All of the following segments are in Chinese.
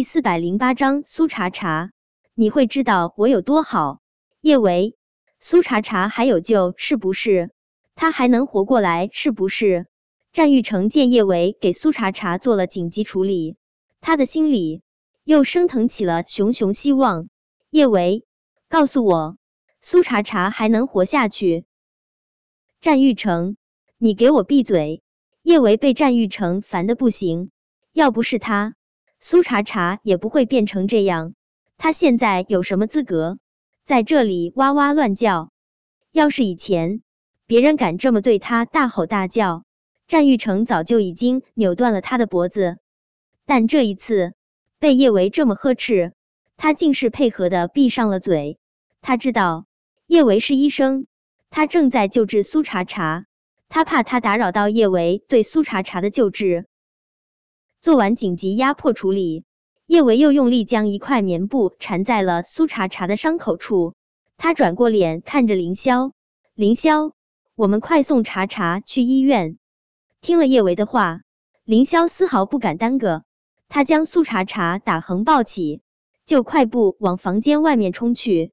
第四百零八章苏茶茶，你会知道我有多好。叶维，苏茶茶还有救是不是？他还能活过来是不是？战玉成见叶维给苏茶茶做了紧急处理，他的心里又升腾起了熊熊希望。叶维，告诉我，苏茶茶还能活下去？战玉成，你给我闭嘴！叶维被战玉成烦的不行，要不是他。苏茶茶也不会变成这样。他现在有什么资格在这里哇哇乱叫？要是以前别人敢这么对他大吼大叫，战玉成早就已经扭断了他的脖子。但这一次被叶维这么呵斥，他竟是配合的闭上了嘴。他知道叶维是医生，他正在救治苏茶茶，他怕他打扰到叶维对苏茶茶的救治。做完紧急压迫处理，叶维又用力将一块棉布缠在了苏茶茶的伤口处。他转过脸看着凌霄，凌霄，我们快送茶茶去医院。听了叶维的话，凌霄丝毫不敢耽搁，他将苏茶茶打横抱起，就快步往房间外面冲去。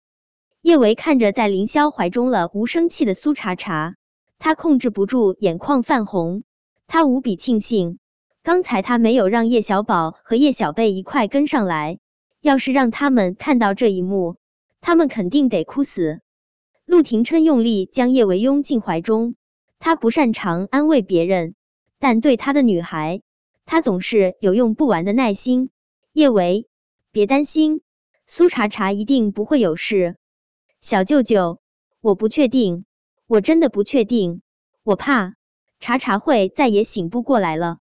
叶维看着在凌霄怀中了无生气的苏茶茶，他控制不住眼眶泛红，他无比庆幸。刚才他没有让叶小宝和叶小贝一块跟上来，要是让他们看到这一幕，他们肯定得哭死。陆廷琛用力将叶维拥进怀中，他不擅长安慰别人，但对他的女孩，他总是有用不完的耐心。叶维，别担心，苏茶茶一定不会有事。小舅舅，我不确定，我真的不确定，我怕茶茶会再也醒不过来了。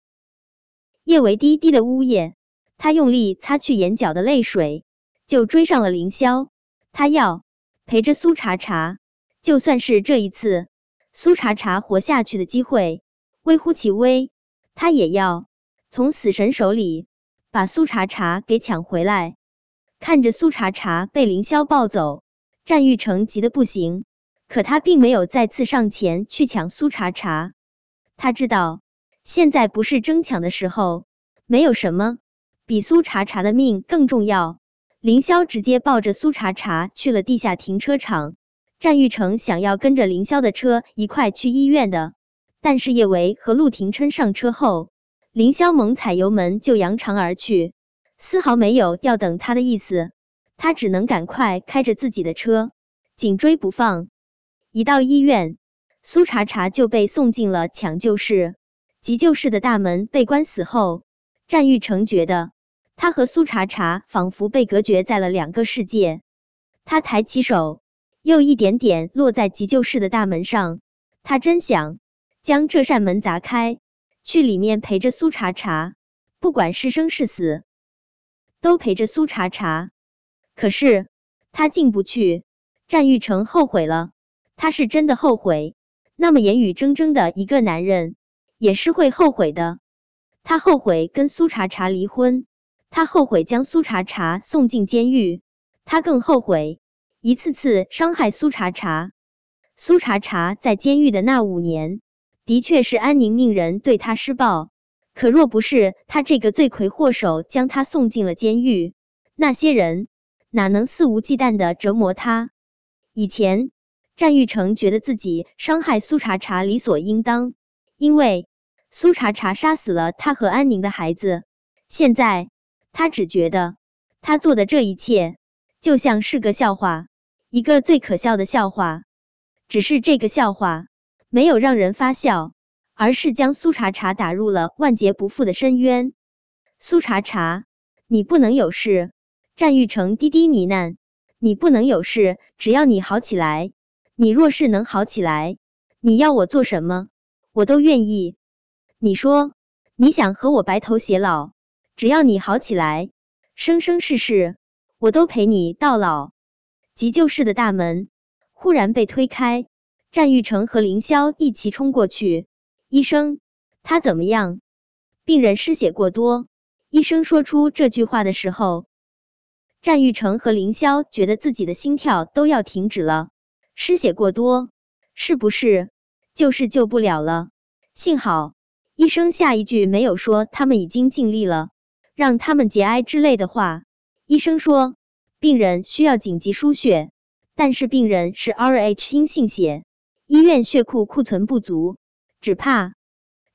叶维低低的呜咽，他用力擦去眼角的泪水，就追上了凌霄。他要陪着苏茶茶，就算是这一次苏茶茶活下去的机会微乎其微，他也要从死神手里把苏茶茶给抢回来。看着苏茶茶被凌霄抱走，战玉成急得不行，可他并没有再次上前去抢苏茶茶，他知道。现在不是争抢的时候，没有什么比苏茶茶的命更重要。凌霄直接抱着苏茶茶去了地下停车场。战玉成想要跟着凌霄的车一块去医院的，但是叶维和陆廷琛上车后，凌霄猛踩油门就扬长而去，丝毫没有要等他的意思。他只能赶快开着自己的车紧追不放。一到医院，苏茶茶就被送进了抢救室。急救室的大门被关死后，战玉成觉得他和苏茶茶仿佛被隔绝在了两个世界。他抬起手，又一点点落在急救室的大门上。他真想将这扇门砸开，去里面陪着苏茶茶，不管是生是死，都陪着苏茶茶。可是他进不去。战玉成后悔了，他是真的后悔。那么言语铮铮的一个男人。也是会后悔的。他后悔跟苏茶茶离婚，他后悔将苏茶茶送进监狱，他更后悔一次次伤害苏茶茶。苏茶茶在监狱的那五年，的确是安宁命人对他施暴。可若不是他这个罪魁祸首将他送进了监狱，那些人哪能肆无忌惮的折磨他？以前战玉成觉得自己伤害苏茶茶理所应当，因为。苏茶茶杀死了他和安宁的孩子，现在他只觉得他做的这一切就像是个笑话，一个最可笑的笑话。只是这个笑话没有让人发笑，而是将苏茶茶打入了万劫不复的深渊。苏茶茶，你不能有事！战玉成低低呢喃：“你不能有事，只要你好起来。你若是能好起来，你要我做什么，我都愿意。”你说你想和我白头偕老，只要你好起来，生生世世我都陪你到老。急救室的大门忽然被推开，战玉成和凌霄一齐冲过去。医生，他怎么样？病人失血过多。医生说出这句话的时候，战玉成和凌霄觉得自己的心跳都要停止了。失血过多，是不是就是救不了了？幸好。医生下一句没有说他们已经尽力了。让他们节哀之类的话。医生说，病人需要紧急输血，但是病人是 Rh 阴性血，医院血库库存不足，只怕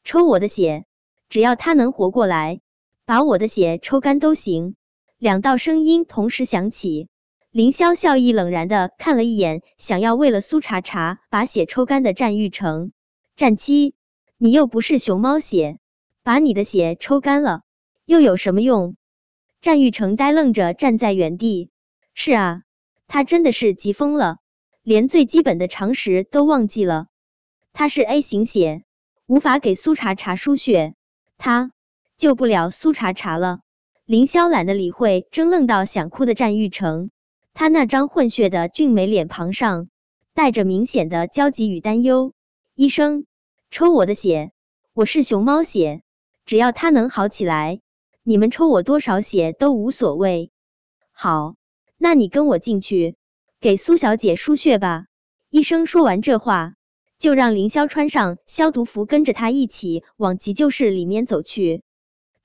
抽我的血，只要他能活过来，把我的血抽干都行。两道声音同时响起。凌霄笑意冷然的看了一眼，想要为了苏茶茶把血抽干的战玉成。战七，你又不是熊猫血，把你的血抽干了又有什么用？战玉成呆愣着站在原地。是啊，他真的是急疯了，连最基本的常识都忘记了。他是 A 型血，无法给苏茶茶输血，他救不了苏茶茶了。凌霄懒得理会怔愣到想哭的战玉成。他那张混血的俊美脸庞上带着明显的焦急与担忧。医生，抽我的血，我是熊猫血，只要他能好起来，你们抽我多少血都无所谓。好，那你跟我进去，给苏小姐输血吧。医生说完这话，就让凌霄穿上消毒服，跟着他一起往急救室里面走去。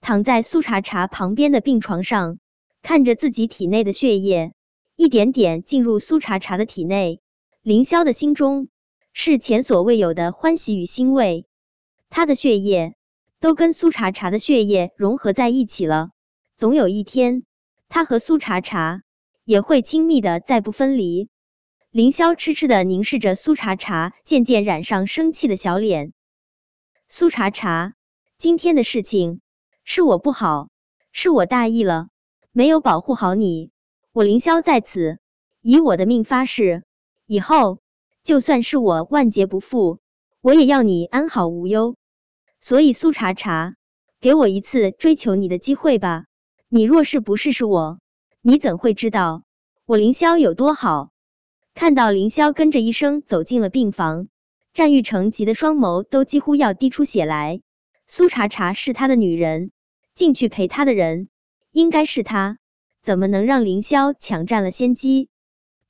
躺在苏茶茶旁边的病床上，看着自己体内的血液。一点点进入苏茶茶的体内，凌霄的心中是前所未有的欢喜与欣慰。他的血液都跟苏茶茶的血液融合在一起了，总有一天，他和苏茶茶也会亲密的再不分离。凌霄痴痴的凝视着苏茶茶渐渐染上生气的小脸。苏茶茶，今天的事情是我不好，是我大意了，没有保护好你。我凌霄在此以我的命发誓，以后就算是我万劫不复，我也要你安好无忧。所以苏茶茶，给我一次追求你的机会吧。你若是不试试我，你怎会知道我凌霄有多好？看到凌霄跟着医生走进了病房，战玉成急得双眸都几乎要滴出血来。苏茶茶是他的女人，进去陪他的人应该是他。怎么能让凌霄抢占了先机？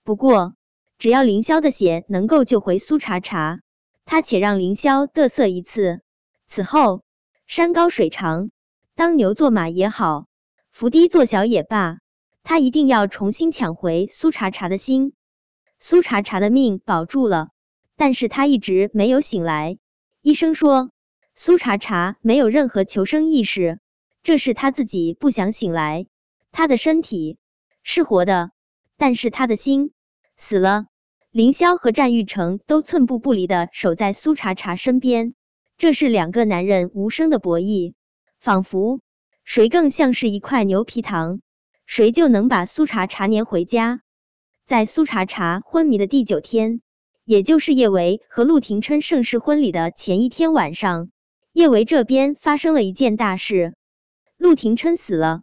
不过，只要凌霄的血能够救回苏茶茶，他且让凌霄得瑟一次。此后，山高水长，当牛做马也好，伏低做小也罢，他一定要重新抢回苏茶茶的心。苏茶茶的命保住了，但是他一直没有醒来。医生说，苏茶茶没有任何求生意识，这是他自己不想醒来。他的身体是活的，但是他的心死了。凌霄和战玉成都寸步不离的守在苏茶茶身边，这是两个男人无声的博弈，仿佛谁更像是一块牛皮糖，谁就能把苏茶茶粘回家。在苏茶茶昏迷的第九天，也就是叶维和陆廷琛盛世婚礼的前一天晚上，叶维这边发生了一件大事，陆廷琛死了。